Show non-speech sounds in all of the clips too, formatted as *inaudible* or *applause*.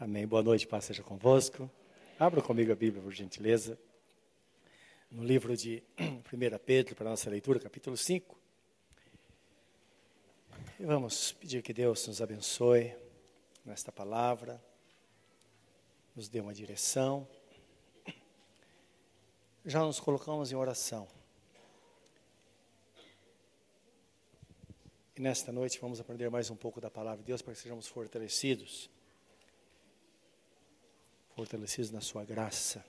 Amém. Boa noite, paz seja convosco. Abra comigo a Bíblia, por gentileza. No livro de *clears throat* 1 Pedro, para a nossa leitura, capítulo 5. E vamos pedir que Deus nos abençoe nesta palavra, nos dê uma direção. Já nos colocamos em oração. E nesta noite vamos aprender mais um pouco da palavra de Deus para que sejamos fortalecidos fortalecidos na sua graça.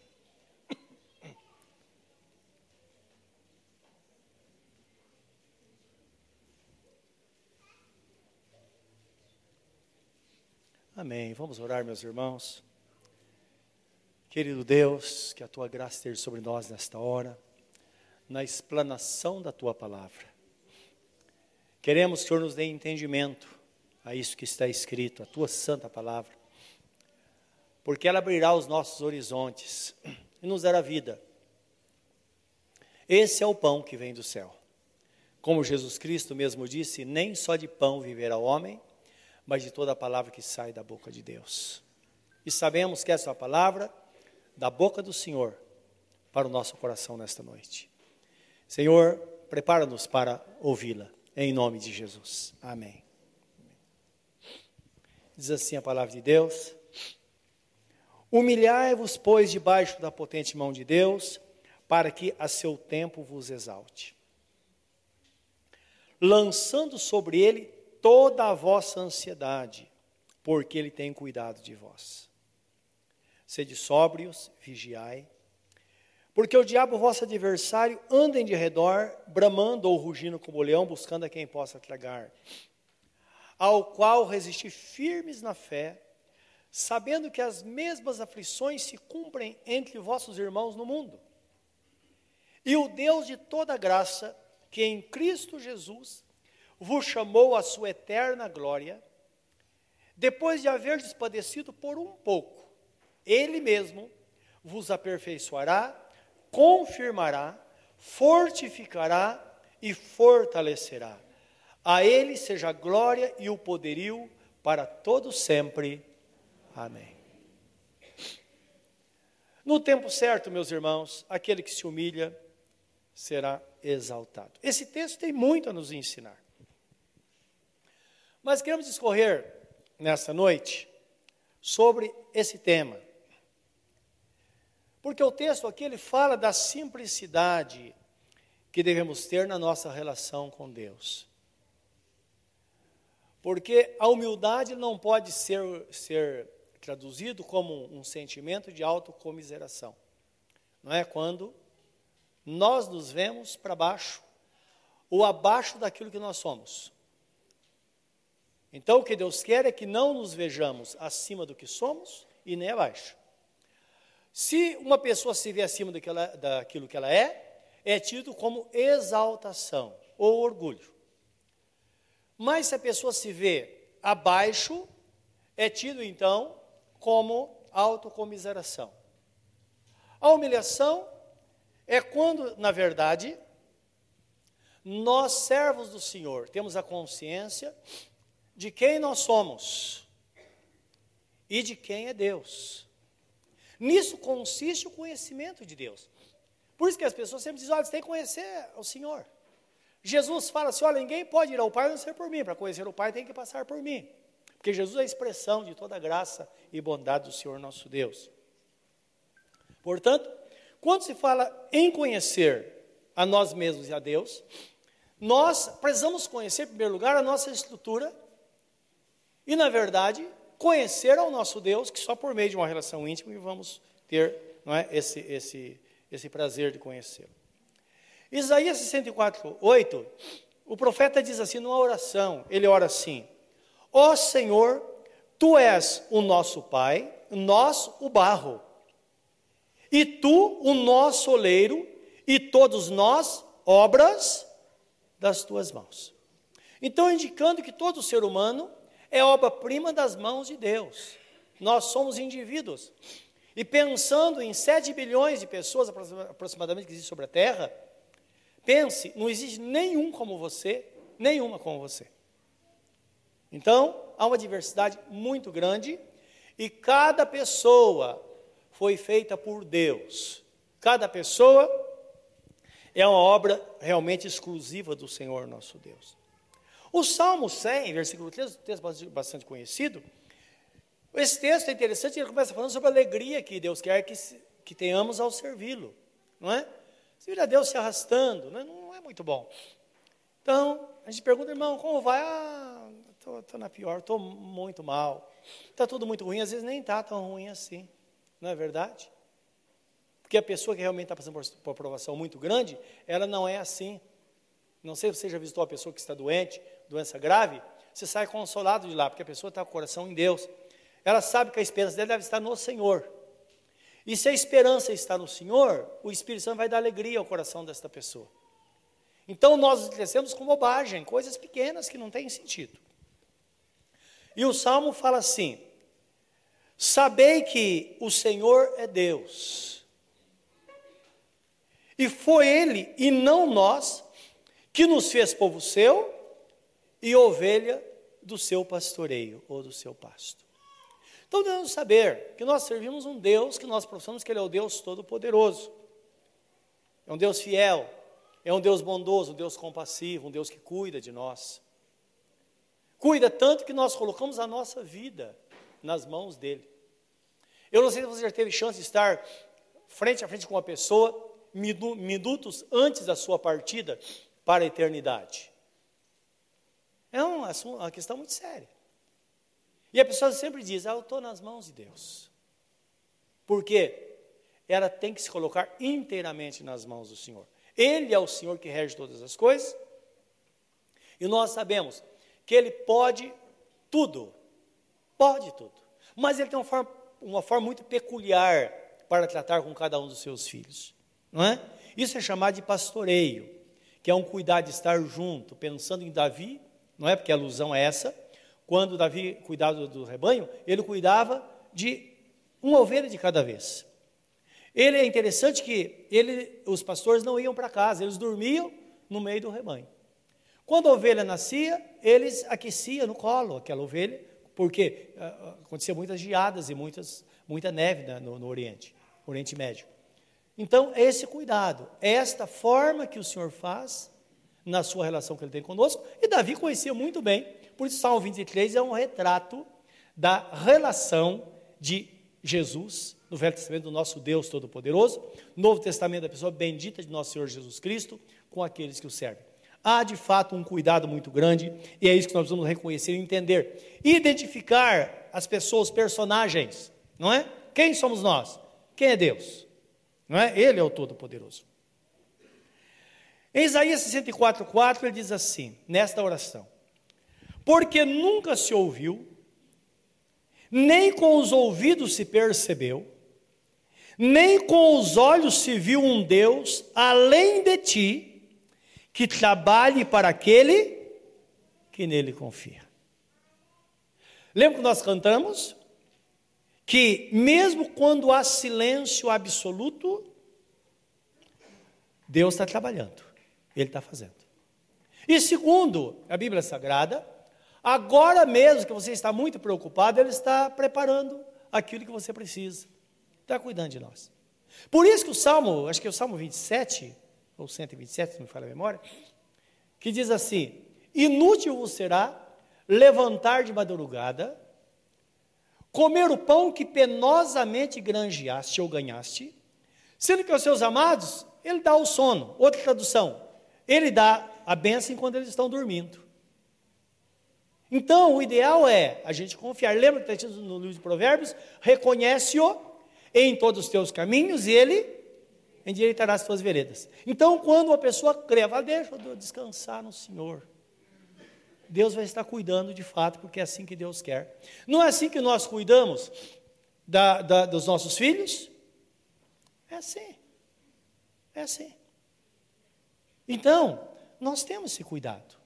Amém. Vamos orar, meus irmãos. Querido Deus, que a tua graça esteja sobre nós nesta hora, na explanação da tua palavra. Queremos que o Senhor nos dê entendimento a isso que está escrito, a tua santa palavra porque ela abrirá os nossos horizontes e nos dará vida. Esse é o pão que vem do céu. Como Jesus Cristo mesmo disse: nem só de pão viverá o homem, mas de toda a palavra que sai da boca de Deus. E sabemos que essa é palavra da boca do Senhor para o nosso coração nesta noite. Senhor, prepara-nos para ouvi-la, em nome de Jesus. Amém. Diz assim a palavra de Deus. Humilhai-vos, pois, debaixo da potente mão de Deus, para que a seu tempo vos exalte. Lançando sobre ele toda a vossa ansiedade, porque ele tem cuidado de vós. Sede sóbrios, vigiai, porque o diabo, vosso adversário, anda em redor, bramando ou rugindo como leão, buscando a quem possa tragar. Ao qual resisti firmes na fé, sabendo que as mesmas aflições se cumprem entre vossos irmãos no mundo. E o Deus de toda graça, que em Cristo Jesus vos chamou à sua eterna glória, depois de haver padecido por um pouco, Ele mesmo vos aperfeiçoará, confirmará, fortificará e fortalecerá. A Ele seja a glória e o poderio para todo sempre. Amém. No tempo certo, meus irmãos, aquele que se humilha será exaltado. Esse texto tem muito a nos ensinar. Mas queremos discorrer nessa noite sobre esse tema. Porque o texto aqui ele fala da simplicidade que devemos ter na nossa relação com Deus. Porque a humildade não pode ser, ser traduzido como um sentimento de autocomiseração. Não é quando nós nos vemos para baixo ou abaixo daquilo que nós somos. Então o que Deus quer é que não nos vejamos acima do que somos e nem abaixo. Se uma pessoa se vê acima daquilo, daquilo que ela é, é tido como exaltação ou orgulho. Mas se a pessoa se vê abaixo, é tido então como autocomiseração. A humilhação é quando, na verdade, nós, servos do Senhor, temos a consciência de quem nós somos e de quem é Deus. Nisso consiste o conhecimento de Deus. Por isso que as pessoas sempre dizem: olha, você tem que conhecer o Senhor. Jesus fala assim: olha, ninguém pode ir ao Pai não ser por mim. Para conhecer o Pai tem que passar por mim. Porque Jesus é a expressão de toda a graça e bondade do Senhor nosso Deus. Portanto, quando se fala em conhecer a nós mesmos e a Deus, nós precisamos conhecer, em primeiro lugar, a nossa estrutura e, na verdade, conhecer ao nosso Deus, que só por meio de uma relação íntima vamos ter não é, esse, esse, esse prazer de conhecê-lo. Isaías 64, 8, o profeta diz assim numa oração, ele ora assim, Ó Senhor, tu és o nosso Pai, nós o barro, e tu o nosso oleiro, e todos nós obras das tuas mãos. Então, indicando que todo ser humano é obra-prima das mãos de Deus. Nós somos indivíduos. E pensando em 7 bilhões de pessoas aproximadamente que existem sobre a Terra, pense, não existe nenhum como você, nenhuma como você. Então, há uma diversidade muito grande E cada pessoa foi feita por Deus. Cada pessoa é uma obra realmente exclusiva do Senhor nosso Deus. O Salmo 100, versículo 3, um texto bastante conhecido, esse texto é interessante, ele começa falando sobre a alegria que Deus quer que, que tenhamos ao servi-lo, não é? Você vira Deus se arrastando, não é, não é muito bom. Então, a gente pergunta, irmão, como vai? Ah, estou na pior, estou muito mal. Está tudo muito ruim, às vezes nem está tão ruim assim, não é verdade? Porque a pessoa que realmente está passando por, por aprovação muito grande, ela não é assim. Não sei se você já visitou a pessoa que está doente, doença grave, você sai consolado de lá, porque a pessoa está com o coração em Deus. Ela sabe que a esperança dela deve estar no Senhor. E se a esperança está no Senhor, o Espírito Santo vai dar alegria ao coração desta pessoa. Então nós crescemos com bobagem, coisas pequenas que não têm sentido. E o salmo fala assim: Sabei que o Senhor é Deus e foi ele, e não nós, que nos fez povo seu e ovelha do seu pastoreio ou do seu pasto. Então devemos saber que nós servimos um Deus que nós professamos que Ele é o Deus Todo-Poderoso. É um Deus fiel, é um Deus bondoso, um Deus compassivo, um Deus que cuida de nós. Cuida tanto que nós colocamos a nossa vida nas mãos dele. Eu não sei se você já teve chance de estar frente a frente com uma pessoa minutos antes da sua partida para a eternidade. É uma, uma questão muito séria. E a pessoa sempre diz: Ah, eu estou nas mãos de Deus. Por quê? Ela tem que se colocar inteiramente nas mãos do Senhor. Ele é o Senhor que rege todas as coisas. E nós sabemos que Ele pode tudo. Pode tudo. Mas Ele tem uma forma, uma forma muito peculiar para tratar com cada um dos seus filhos não é? Isso é chamado de pastoreio, que é um cuidar de estar junto, pensando em Davi, não é? Porque a alusão é essa. Quando Davi cuidava do rebanho, ele cuidava de uma ovelha de cada vez. Ele é interessante que ele, os pastores não iam para casa, eles dormiam no meio do rebanho. Quando a ovelha nascia, eles aqueciam no colo aquela ovelha, porque uh, acontecia muitas geadas e muitas, muita neve no, no Oriente, Oriente Médio. Então, esse cuidado, esta forma que o Senhor faz na sua relação que ele tem conosco, e Davi conhecia muito bem, por isso Salmo 23 é um retrato da relação de Jesus, no Velho Testamento, do nosso Deus Todo-Poderoso, Novo Testamento, da pessoa bendita de nosso Senhor Jesus Cristo, com aqueles que o servem. Há de fato um cuidado muito grande, e é isso que nós vamos reconhecer e entender. Identificar as pessoas, personagens, não é? Quem somos nós? Quem é Deus? Não é? Ele é o Todo-Poderoso. Em Isaías 64, 4, ele diz assim, nesta oração: Porque nunca se ouviu, nem com os ouvidos se percebeu, nem com os olhos se viu um Deus além de ti, que trabalhe para aquele que nele confia. Lembra que nós cantamos? que, mesmo quando há silêncio absoluto, Deus está trabalhando, Ele está fazendo. E segundo a Bíblia Sagrada, agora mesmo que você está muito preocupado, Ele está preparando aquilo que você precisa, está cuidando de nós. Por isso que o Salmo, acho que é o Salmo 27, ou 127, se não me falha a memória, que diz assim: Inútil vos será levantar de madrugada comer o pão que penosamente granjeaste ou ganhaste, sendo que aos seus amados ele dá o sono. Outra tradução, ele dá a bênção enquanto eles estão dormindo. Então, o ideal é a gente confiar. Lembra que está no livro de Provérbios? Reconhece-o em todos os teus caminhos e ele endireitará as tuas veredas. Então, quando uma pessoa crê, fala, deixa eu descansar no Senhor. Deus vai estar cuidando de fato, porque é assim que Deus quer. Não é assim que nós cuidamos da, da, dos nossos filhos? É assim. É assim. Então, nós temos esse cuidado.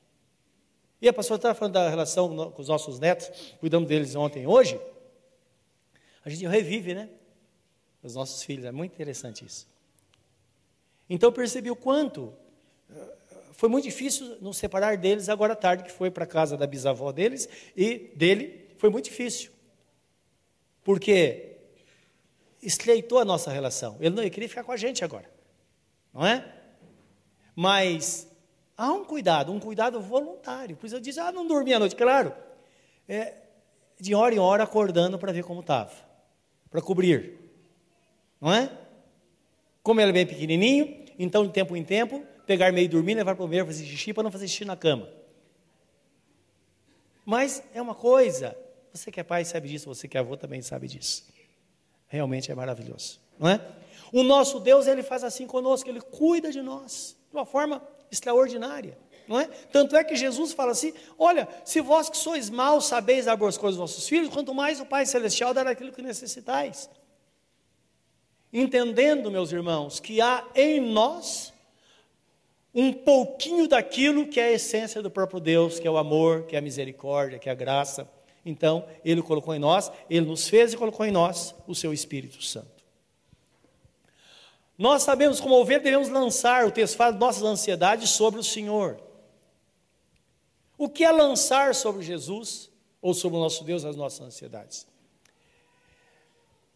E a pastora estava falando da relação com os nossos netos, cuidamos deles ontem e hoje. A gente revive, né? Os nossos filhos, é muito interessante isso. Então eu percebi o quanto foi muito difícil nos separar deles agora à tarde, que foi para a casa da bisavó deles e dele, foi muito difícil. porque estreitou a nossa relação. Ele não ele queria ficar com a gente agora, não é? Mas há um cuidado, um cuidado voluntário. Por isso eu disse, ah, não dormia à noite. Claro, é, de hora em hora acordando para ver como estava, para cobrir, não é? Como ele é bem pequenininho, então de tempo em tempo, pegar meio dormir, levar para o banheiro, fazer xixi, para não fazer xixi na cama. Mas é uma coisa, você que é pai sabe disso, você que é avô também sabe disso. Realmente é maravilhoso, não é? O nosso Deus, ele faz assim conosco, ele cuida de nós de uma forma extraordinária, não é? Tanto é que Jesus fala assim: olha, se vós que sois maus sabeis dar boas coisas aos vossos filhos, quanto mais o Pai Celestial dará aquilo que necessitais. Entendendo, meus irmãos, que há em nós um pouquinho daquilo que é a essência do próprio Deus, que é o amor, que é a misericórdia, que é a graça. Então, Ele colocou em nós, Ele nos fez e colocou em nós o Seu Espírito Santo. Nós sabemos como ovelha devemos lançar, o texto fala, nossas ansiedades sobre o Senhor. O que é lançar sobre Jesus ou sobre o nosso Deus as nossas ansiedades?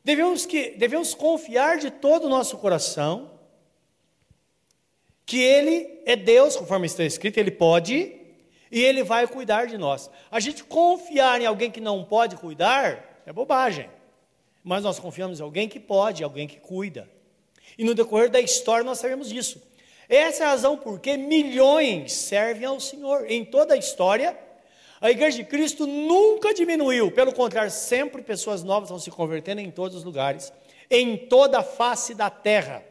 Devemos, que, devemos confiar de todo o nosso coração que Ele é Deus, conforme está escrito, Ele pode e Ele vai cuidar de nós. A gente confiar em alguém que não pode cuidar é bobagem, mas nós confiamos em alguém que pode, alguém que cuida. E no decorrer da história nós sabemos disso. Essa é a razão por que milhões servem ao Senhor. Em toda a história, a Igreja de Cristo nunca diminuiu, pelo contrário, sempre pessoas novas estão se convertendo em todos os lugares, em toda a face da terra.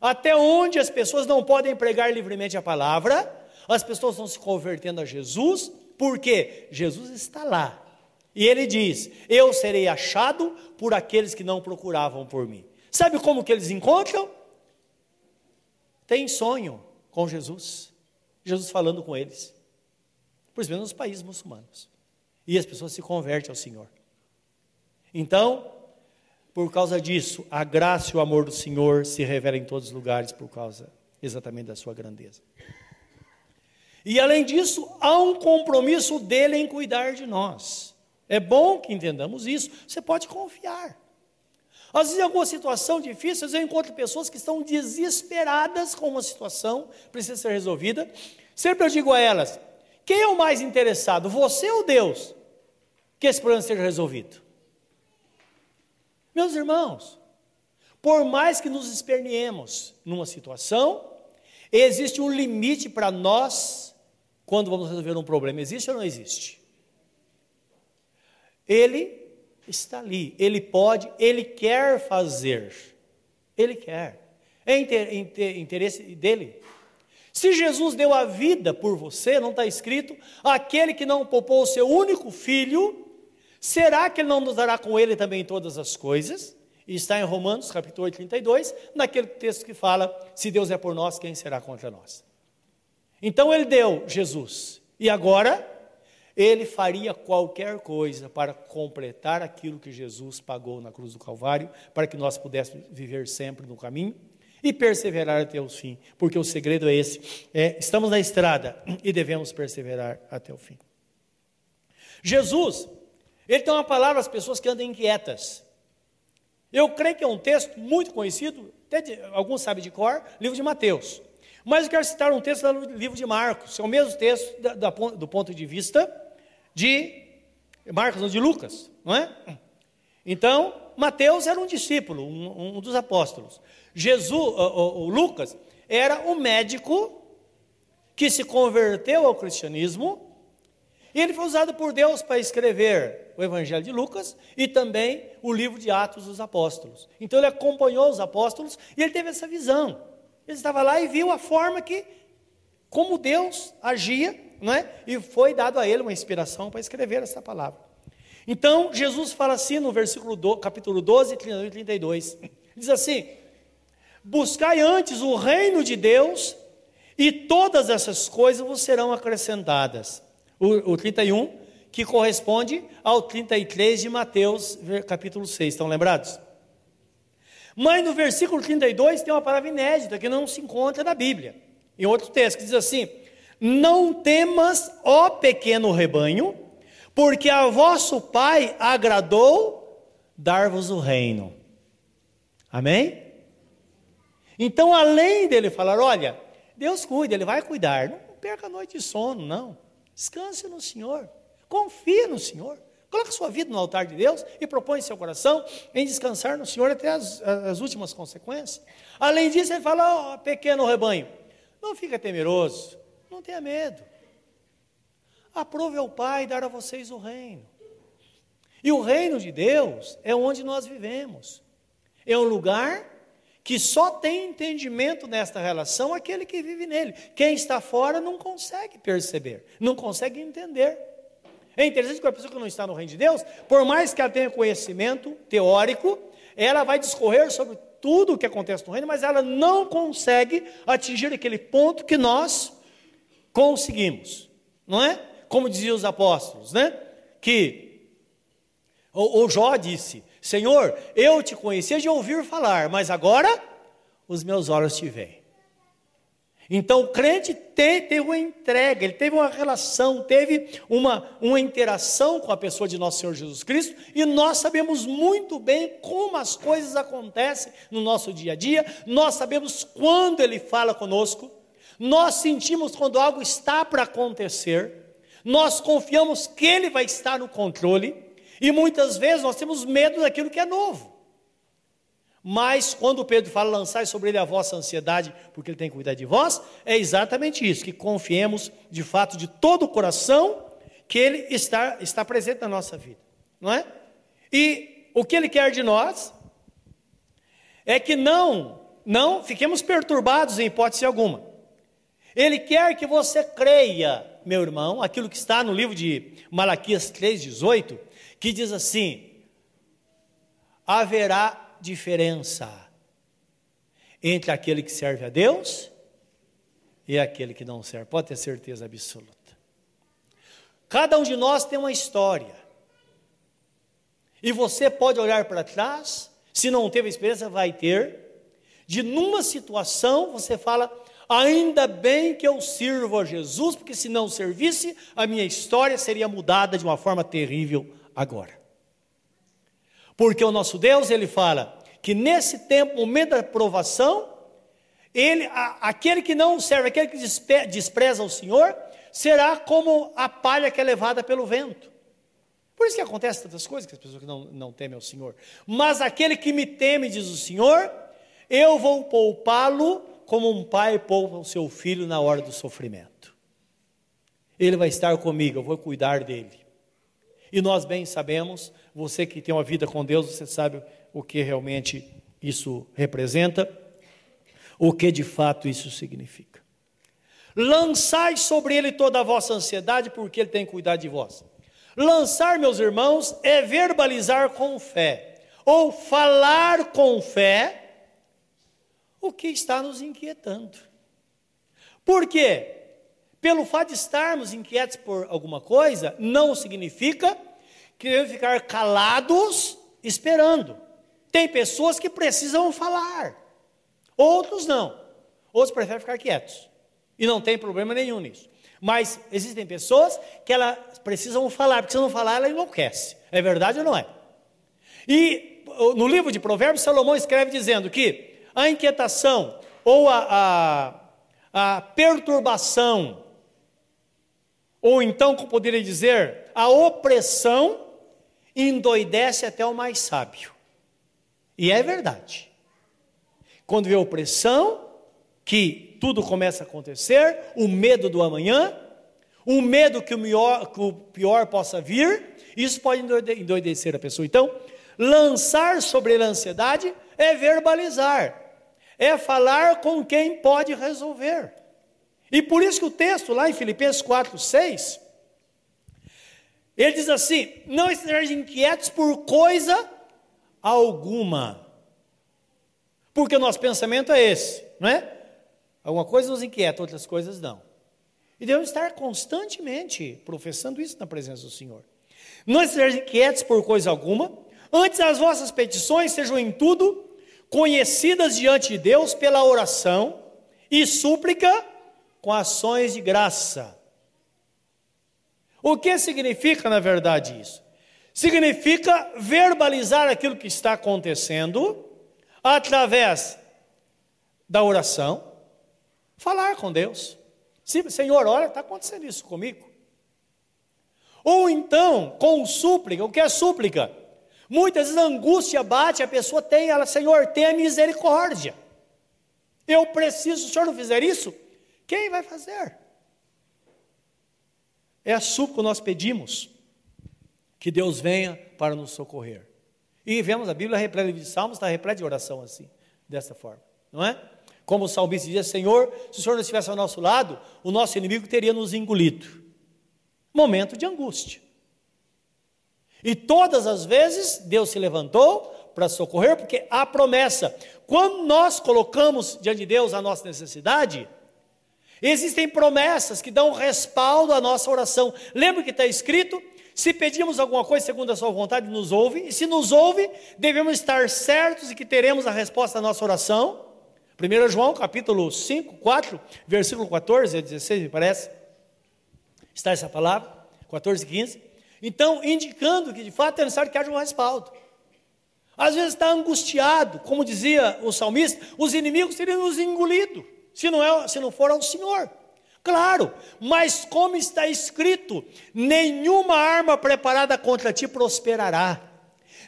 Até onde as pessoas não podem pregar livremente a palavra, as pessoas estão se convertendo a Jesus, porque Jesus está lá. E ele diz: Eu serei achado por aqueles que não procuravam por mim. Sabe como que eles encontram? Tem sonho com Jesus. Jesus falando com eles. Por exemplo, nos países muçulmanos. E as pessoas se convertem ao Senhor. Então, por causa disso, a graça e o amor do Senhor se revelam em todos os lugares por causa exatamente da sua grandeza. E além disso, há um compromisso dele em cuidar de nós. É bom que entendamos isso. Você pode confiar. Às vezes, em alguma situação difícil, eu encontro pessoas que estão desesperadas com uma situação, precisa ser resolvida. Sempre eu digo a elas: quem é o mais interessado, você ou Deus, que esse problema seja resolvido? Meus irmãos, por mais que nos esperneemos numa situação, existe um limite para nós quando vamos resolver um problema. Existe ou não existe? Ele está ali. Ele pode, ele quer fazer. Ele quer. É interesse dele. Se Jesus deu a vida por você, não está escrito, aquele que não poupou o seu único filho, será que ele não nos dará com ele também todas as coisas? E está em Romanos, capítulo 8, 32, naquele texto que fala: se Deus é por nós, quem será contra nós? Então ele deu Jesus. E agora ele faria qualquer coisa para completar aquilo que Jesus pagou na cruz do Calvário, para que nós pudéssemos viver sempre no caminho e perseverar até o fim, porque o segredo é esse: é, estamos na estrada e devemos perseverar até o fim. Jesus, ele tem uma palavra às pessoas que andam inquietas. Eu creio que é um texto muito conhecido, até de, alguns sabem de cor, livro de Mateus. Mas eu quero citar um texto do livro de Marcos, é o mesmo texto da, da, do ponto de vista de Marcos, ou de Lucas, não é? Então, Mateus era um discípulo, um, um dos apóstolos. Jesus, o, o, Lucas, era o médico que se converteu ao cristianismo e ele foi usado por Deus para escrever o Evangelho de Lucas e também o livro de Atos dos Apóstolos. Então ele acompanhou os apóstolos e ele teve essa visão. Ele estava lá e viu a forma que, como Deus agia não é? E foi dado a ele uma inspiração para escrever essa palavra. Então, Jesus fala assim no versículo do, capítulo 12, 31 e 32. Diz assim: Buscai antes o reino de Deus, e todas essas coisas vos serão acrescentadas. O, o 31, que corresponde ao 33 de Mateus, capítulo 6. Estão lembrados? Mas no versículo 32 tem uma palavra inédita que não se encontra na Bíblia. Em outro texto, que diz assim: não temas, ó pequeno rebanho, porque a vosso Pai agradou dar-vos o reino. Amém? Então, além dele falar, olha, Deus cuida, Ele vai cuidar, não perca a noite de sono, não. Descanse no Senhor, confie no Senhor. Coloque sua vida no altar de Deus e propõe seu coração em descansar no Senhor até as, as últimas consequências. Além disso, ele fala: oh, pequeno rebanho, não fica temeroso, não tenha medo. Aprove ao Pai dar a vocês o reino. E o reino de Deus é onde nós vivemos. É um lugar que só tem entendimento nesta relação aquele que vive nele. Quem está fora não consegue perceber, não consegue entender. É interessante que a pessoa que não está no reino de Deus, por mais que ela tenha conhecimento teórico, ela vai discorrer sobre tudo o que acontece no reino, mas ela não consegue atingir aquele ponto que nós conseguimos, não é? Como diziam os apóstolos, né? Que o, o Jó disse: Senhor, eu te conhecia de ouvir falar, mas agora os meus olhos te veem. Então o crente teve uma entrega, ele teve uma relação, teve uma, uma interação com a pessoa de nosso Senhor Jesus Cristo, e nós sabemos muito bem como as coisas acontecem no nosso dia a dia, nós sabemos quando ele fala conosco, nós sentimos quando algo está para acontecer, nós confiamos que ele vai estar no controle, e muitas vezes nós temos medo daquilo que é novo. Mas quando Pedro fala lançar sobre ele a vossa ansiedade, porque ele tem que cuidar de vós, é exatamente isso, que confiemos de fato de todo o coração que ele está, está presente na nossa vida, não é? E o que ele quer de nós é que não, não fiquemos perturbados em hipótese alguma. Ele quer que você creia, meu irmão, aquilo que está no livro de Malaquias 3,18, que diz assim: haverá diferença entre aquele que serve a Deus e aquele que não serve. Pode ter certeza absoluta. Cada um de nós tem uma história. E você pode olhar para trás, se não teve experiência, vai ter. De numa situação você fala: ainda bem que eu sirvo a Jesus, porque se não servisse, a minha história seria mudada de uma forma terrível agora. Porque o nosso Deus, ele fala que nesse tempo, momento da provação, ele, a, aquele que não serve, aquele que despreza o Senhor, será como a palha que é levada pelo vento. Por isso que acontece tantas coisas que as pessoas que não, não temem ao Senhor. Mas aquele que me teme, diz o Senhor, eu vou poupá-lo como um pai poupa o seu filho na hora do sofrimento. Ele vai estar comigo, eu vou cuidar dele. E nós bem sabemos, você que tem uma vida com Deus, você sabe o que realmente isso representa, o que de fato isso significa. Lançai sobre ele toda a vossa ansiedade, porque ele tem cuidar de vós. Lançar, meus irmãos, é verbalizar com fé, ou falar com fé o que está nos inquietando. Por quê? Pelo fato de estarmos inquietos por alguma coisa, não significa que devemos ficar calados esperando. Tem pessoas que precisam falar, outros não. Outros preferem ficar quietos. E não tem problema nenhum nisso. Mas existem pessoas que elas precisam falar, porque se não falar, ela enlouquece. É verdade ou não é? E no livro de Provérbios, Salomão escreve dizendo que a inquietação ou a, a, a perturbação ou então, como poderia dizer, a opressão endoidece até o mais sábio. E é verdade. Quando vê opressão, que tudo começa a acontecer, o medo do amanhã, o medo que o, pior, que o pior possa vir, isso pode endoidecer a pessoa. Então, lançar sobre a ansiedade é verbalizar, é falar com quem pode resolver. E por isso que o texto lá em Filipenses 4, 6, ele diz assim: não estejam inquietos por coisa alguma. Porque o nosso pensamento é esse, não é? Alguma coisa nos inquieta, outras coisas não. E devemos estar constantemente professando isso na presença do Senhor. Não estejam inquietos por coisa alguma, antes as vossas petições sejam em tudo conhecidas diante de Deus pela oração e súplica com ações de graça. O que significa, na verdade, isso? significa verbalizar aquilo que está acontecendo através da oração, falar com Deus. Senhor, olha, está acontecendo isso comigo. Ou então, com súplica, o que é súplica? Muitas vezes a angústia bate, a pessoa tem, ela, Senhor, tenha misericórdia. Eu preciso, se o Senhor não fizer isso, quem vai fazer? É a que nós pedimos que Deus venha para nos socorrer. E vemos a Bíblia repleta de salmos, está repleta de oração assim, dessa forma, não é? Como o salmista dizia, Senhor, se o Senhor não estivesse ao nosso lado, o nosso inimigo teria nos engolido. Momento de angústia. E todas as vezes Deus se levantou para socorrer, porque há promessa. Quando nós colocamos diante de Deus a nossa necessidade, existem promessas que dão respaldo à nossa oração. Lembra que está escrito se pedimos alguma coisa segundo a sua vontade, nos ouve, e se nos ouve, devemos estar certos de que teremos a resposta à nossa oração. 1 João, capítulo 5, 4, versículo 14 a 16, me parece. Está essa palavra, 14 e 15. Então, indicando que de fato é necessário que haja um respaldo. Às vezes está angustiado, como dizia o salmista, os inimigos teriam nos engolido, se não, é, se não for ao Senhor. Claro, mas como está escrito, nenhuma arma preparada contra ti prosperará,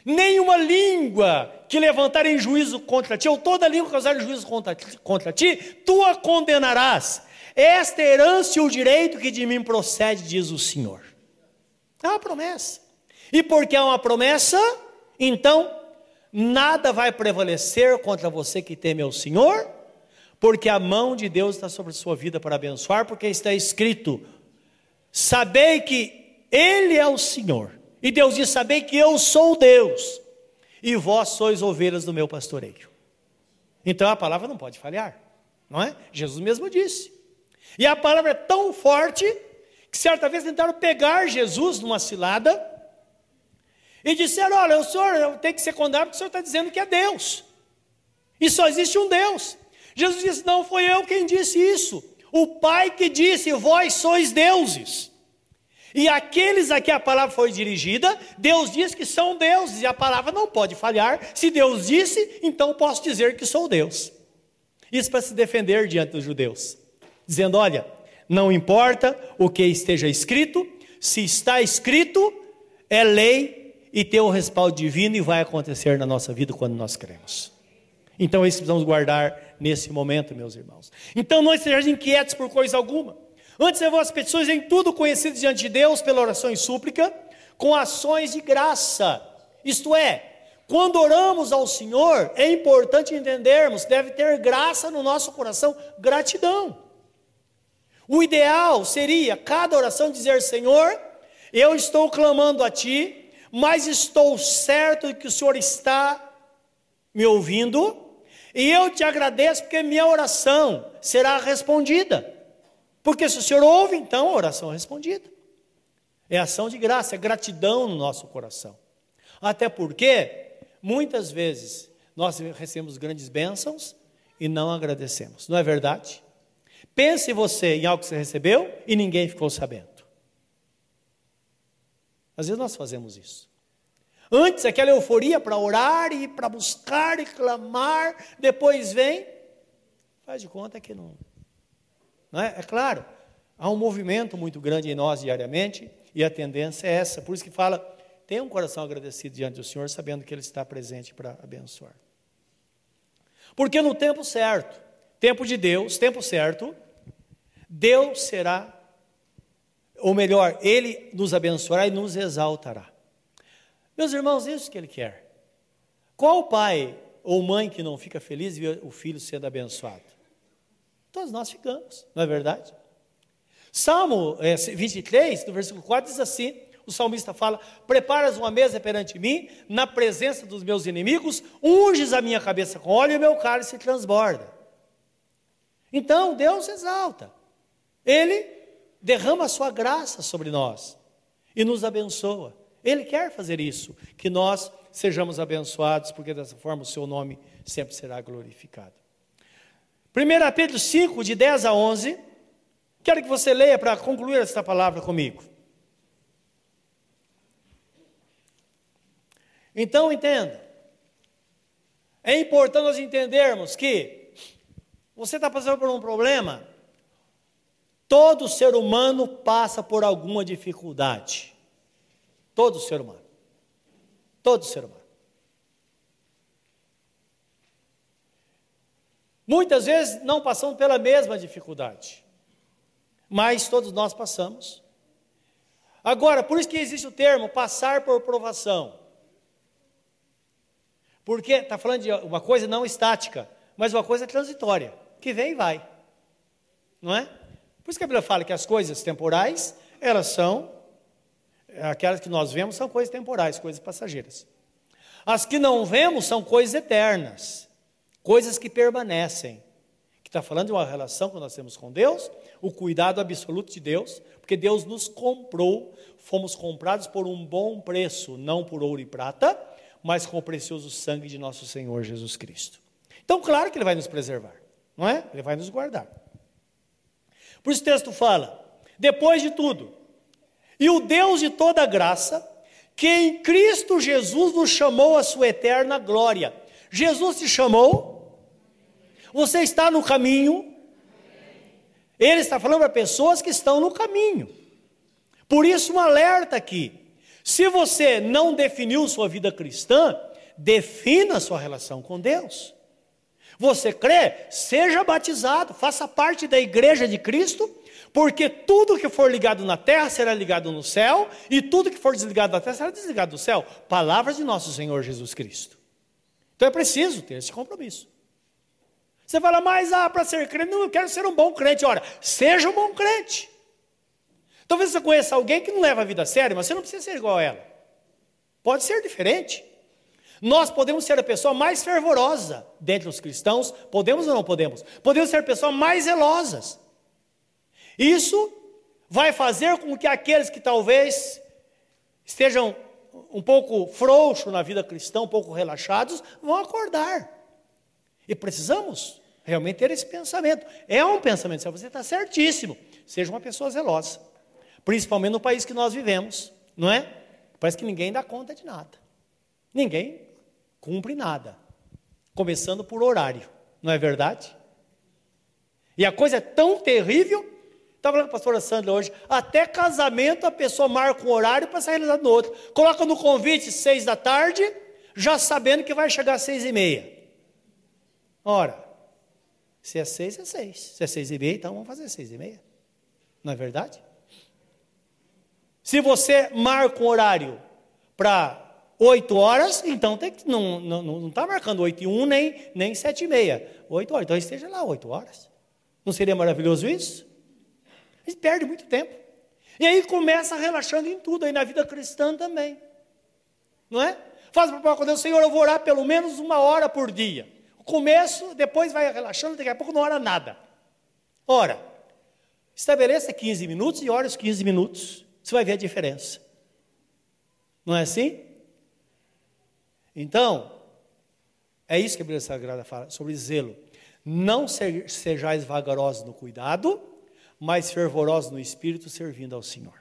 nenhuma língua que levantar em juízo contra ti, ou toda língua que usar em juízo contra, contra ti, tu a condenarás. Esta é herança e o direito que de mim procede, diz o Senhor. É uma promessa. E porque é uma promessa, então nada vai prevalecer contra você que teme ao Senhor porque a mão de Deus está sobre a sua vida para abençoar, porque está escrito: sabei que Ele é o Senhor. E Deus diz: sabei que eu sou Deus, e vós sois ovelhas do meu pastoreio. Então a palavra não pode falhar, não é? Jesus mesmo disse. E a palavra é tão forte que certa vez tentaram pegar Jesus numa cilada e disseram: Olha, o senhor tem que ser condenado porque o senhor está dizendo que é Deus. E só existe um Deus. Jesus disse: Não foi eu quem disse isso. O Pai que disse: Vós sois deuses. E aqueles a que a palavra foi dirigida, Deus diz que são deuses, e a palavra não pode falhar. Se Deus disse, então posso dizer que sou Deus. Isso para se defender diante dos judeus, dizendo: olha, não importa o que esteja escrito, se está escrito, é lei e tem o respaldo divino e vai acontecer na nossa vida quando nós cremos. Então, isso precisamos guardar nesse momento, meus irmãos. Então, não estejamos inquietos por coisa alguma. Antes, as petições em tudo conhecidas diante de Deus pela oração e súplica, com ações de graça. Isto é, quando oramos ao Senhor, é importante entendermos, deve ter graça no nosso coração, gratidão. O ideal seria cada oração dizer: Senhor, eu estou clamando a Ti, mas estou certo de que o Senhor está me ouvindo e eu te agradeço porque minha oração será respondida. Porque se o Senhor ouve, então a oração é respondida. É ação de graça, é gratidão no nosso coração. Até porque, muitas vezes, nós recebemos grandes bênçãos e não agradecemos. Não é verdade? Pense você em algo que você recebeu e ninguém ficou sabendo. Às vezes nós fazemos isso. Antes, aquela euforia para orar e para buscar e clamar, depois vem, faz de conta que não. não é? é claro, há um movimento muito grande em nós diariamente, e a tendência é essa. Por isso que fala, tenha um coração agradecido diante do Senhor, sabendo que Ele está presente para abençoar. Porque no tempo certo, tempo de Deus, tempo certo, Deus será, ou melhor, Ele nos abençoará e nos exaltará. Meus irmãos, é isso que ele quer. Qual pai ou mãe que não fica feliz ver o filho sendo abençoado? Todos nós ficamos, não é verdade? Salmo é, 23, no versículo 4, diz assim: o salmista fala: Preparas uma mesa perante mim, na presença dos meus inimigos, unges a minha cabeça com óleo e meu cálice transborda. Então, Deus exalta, Ele derrama a sua graça sobre nós e nos abençoa. Ele quer fazer isso, que nós sejamos abençoados, porque dessa forma o seu nome sempre será glorificado. 1 Pedro 5, de 10 a 11, quero que você leia para concluir esta palavra comigo. Então entenda. É importante nós entendermos que você está passando por um problema, todo ser humano passa por alguma dificuldade. Todo ser humano. Todo ser humano. Muitas vezes não passamos pela mesma dificuldade, mas todos nós passamos. Agora, por isso que existe o termo passar por provação. Porque está falando de uma coisa não estática, mas uma coisa transitória, que vem e vai. Não é? Por isso que a Bíblia fala que as coisas temporais, elas são, aquelas que nós vemos são coisas temporais, coisas passageiras. As que não vemos são coisas eternas, coisas que permanecem. Que está falando de uma relação que nós temos com Deus, o cuidado absoluto de Deus, porque Deus nos comprou, fomos comprados por um bom preço, não por ouro e prata, mas com o precioso sangue de nosso Senhor Jesus Cristo. Então, claro que Ele vai nos preservar, não é? Ele vai nos guardar. Por isso o texto fala: depois de tudo, e o Deus de toda graça, que em Cristo Jesus nos chamou à sua eterna glória. Jesus te chamou? Você está no caminho? Ele está falando para pessoas que estão no caminho. Por isso, um alerta aqui. Se você não definiu sua vida cristã, defina sua relação com Deus. Você crê? Seja batizado, faça parte da igreja de Cristo, porque tudo que for ligado na terra será ligado no céu, e tudo que for desligado da terra será desligado do céu. Palavras de nosso Senhor Jesus Cristo. Então é preciso ter esse compromisso. Você fala, mas ah, para ser crente, não, eu quero ser um bom crente. Ora, seja um bom crente. Talvez você conheça alguém que não leva a vida a sério, mas você não precisa ser igual a ela. Pode ser diferente. Nós podemos ser a pessoa mais fervorosa dentre os cristãos, podemos ou não podemos? Podemos ser a pessoa mais zelosas. Isso vai fazer com que aqueles que talvez estejam um pouco frouxos na vida cristã, um pouco relaxados, vão acordar. E precisamos realmente ter esse pensamento. É um pensamento, você está certíssimo. Seja uma pessoa zelosa. Principalmente no país que nós vivemos, não é? Parece que ninguém dá conta de nada. Ninguém cumpre nada. Começando por horário, não é verdade? E a coisa é tão terrível. Estava falando com a pastora Sandra hoje, até casamento a pessoa marca um horário para ser realizado no outro. Coloca no convite seis da tarde, já sabendo que vai chegar às seis e meia. Ora, se é seis, é seis. Se é seis e meia, então vamos fazer seis e meia. Não é verdade? Se você marca um horário para 8 horas, então tem que, não está tá marcando 8 e 1 nem, nem 7 e meia. 8 horas, então esteja lá 8 horas. Não seria maravilhoso isso? A gente perde muito tempo. E aí começa relaxando em tudo, aí na vida cristã também. Não é? Faz o propósito com Deus, Senhor, eu vou orar pelo menos uma hora por dia. Começo, depois vai relaxando, daqui a pouco não ora nada. Ora, estabeleça 15 minutos e ore os 15 minutos. Você vai ver a diferença. Não é assim? Então, é isso que a Bíblia Sagrada fala sobre zelo. Não sejais vagarosos no cuidado, mas fervorosos no espírito, servindo ao Senhor.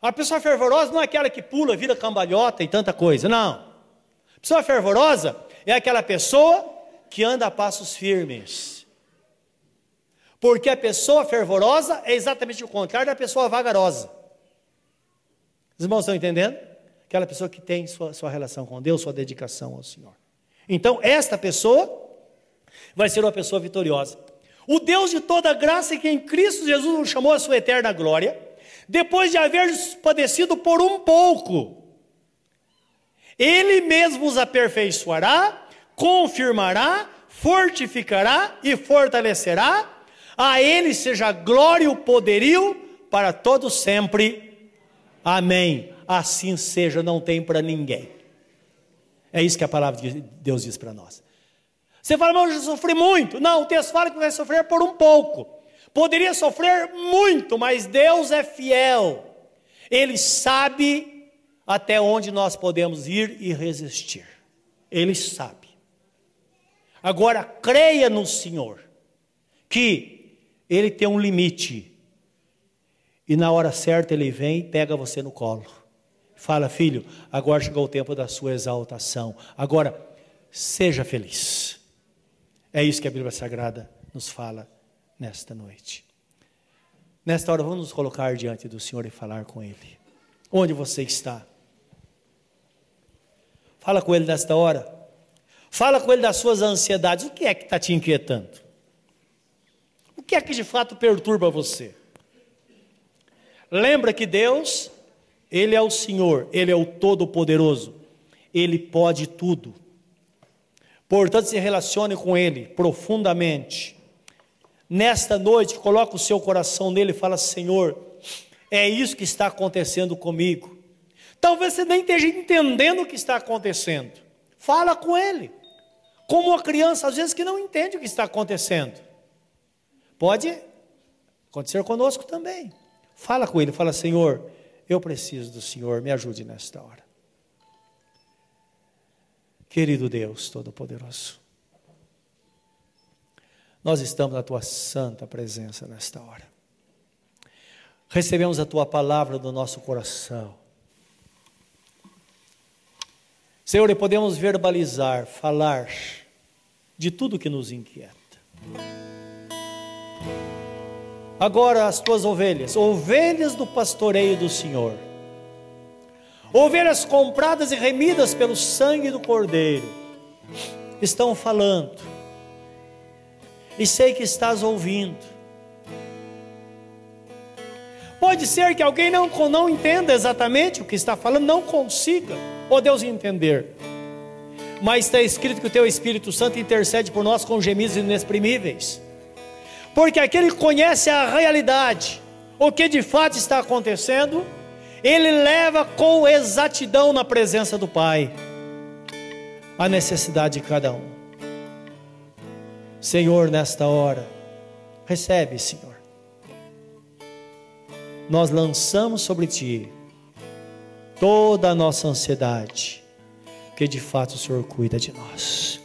A pessoa fervorosa não é aquela que pula, vira cambalhota e tanta coisa, não. A pessoa fervorosa é aquela pessoa que anda a passos firmes porque a pessoa fervorosa é exatamente o contrário da pessoa vagarosa. Os irmãos estão entendendo? Aquela pessoa que tem sua, sua relação com Deus, sua dedicação ao Senhor. Então, esta pessoa vai ser uma pessoa vitoriosa. O Deus de toda graça, que em Cristo Jesus nos chamou a sua eterna glória, depois de haver padecido por um pouco, Ele mesmo os aperfeiçoará, confirmará, fortificará e fortalecerá a Ele seja glória e o poderio para todos sempre. Amém. Assim seja, não tem para ninguém. É isso que a palavra de Deus diz para nós. Você fala, mas eu sofri muito. Não, o texto fala que vai sofrer por um pouco. Poderia sofrer muito, mas Deus é fiel. Ele sabe até onde nós podemos ir e resistir. Ele sabe. Agora, creia no Senhor, que ele tem um limite. E na hora certa ele vem e pega você no colo. Fala, filho, agora chegou o tempo da sua exaltação. Agora, seja feliz. É isso que a Bíblia Sagrada nos fala nesta noite. Nesta hora, vamos nos colocar diante do Senhor e falar com Ele. Onde você está? Fala com Ele nesta hora. Fala com Ele das suas ansiedades. O que é que está te inquietando? O que é que de fato perturba você? Lembra que Deus, Ele é o Senhor, Ele é o Todo-Poderoso, Ele pode tudo. Portanto, se relacione com Ele profundamente. Nesta noite, coloque o seu coração nele e fala: Senhor, é isso que está acontecendo comigo. Talvez você nem esteja entendendo o que está acontecendo. Fala com ele. Como uma criança, às vezes, que não entende o que está acontecendo. Pode acontecer conosco também. Fala com ele, fala: Senhor, eu preciso do Senhor, me ajude nesta hora. Querido Deus Todo-Poderoso, nós estamos na tua santa presença nesta hora. Recebemos a tua palavra do nosso coração. Senhor, e podemos verbalizar, falar de tudo que nos inquieta. Agora as tuas ovelhas, ovelhas do pastoreio do Senhor, ovelhas compradas e remidas pelo sangue do Cordeiro, estão falando e sei que estás ouvindo. Pode ser que alguém não, não entenda exatamente o que está falando, não consiga, ó Deus, entender. Mas está escrito que o teu Espírito Santo intercede por nós com gemidos inexprimíveis. Porque aquele que conhece a realidade, o que de fato está acontecendo, ele leva com exatidão na presença do Pai a necessidade de cada um. Senhor, nesta hora, recebe, Senhor. Nós lançamos sobre Ti toda a nossa ansiedade, que de fato o Senhor cuida de nós.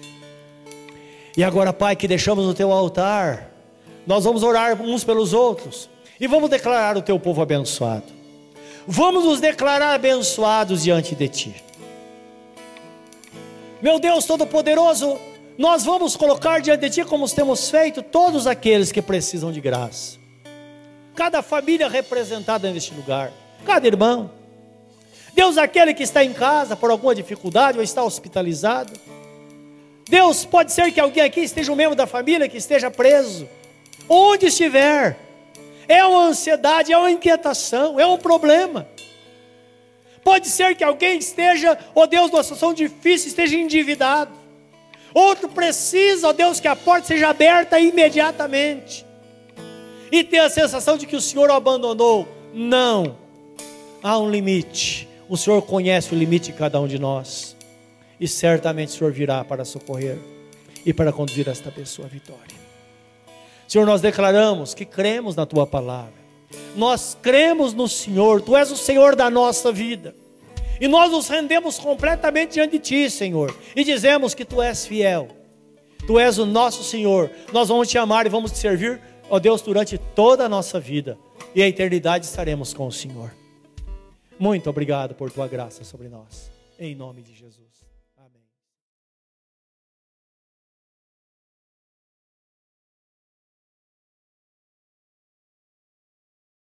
E agora, Pai, que deixamos no Teu altar, nós vamos orar uns pelos outros e vamos declarar o Teu povo abençoado. Vamos nos declarar abençoados diante de Ti. Meu Deus Todo-Poderoso, nós vamos colocar diante de Ti, como temos feito, todos aqueles que precisam de graça. Cada família representada neste lugar, cada irmão. Deus, aquele que está em casa por alguma dificuldade ou está hospitalizado. Deus, pode ser que alguém aqui esteja um membro da família que esteja preso. Onde estiver, é uma ansiedade, é uma inquietação, é um problema. Pode ser que alguém esteja, oh Deus, numa situação difícil, esteja endividado. Outro precisa, ó Deus, que a porta seja aberta imediatamente. E ter a sensação de que o Senhor o abandonou. Não. Há um limite. O Senhor conhece o limite de cada um de nós. E certamente o Senhor virá para socorrer e para conduzir esta pessoa à vitória. Senhor, nós declaramos que cremos na tua palavra. Nós cremos no Senhor, tu és o Senhor da nossa vida. E nós nos rendemos completamente diante de Ti, Senhor. E dizemos que Tu és fiel. Tu és o nosso Senhor. Nós vamos te amar e vamos te servir, ó Deus, durante toda a nossa vida. E a eternidade estaremos com o Senhor. Muito obrigado por Tua graça sobre nós. Em nome de Jesus.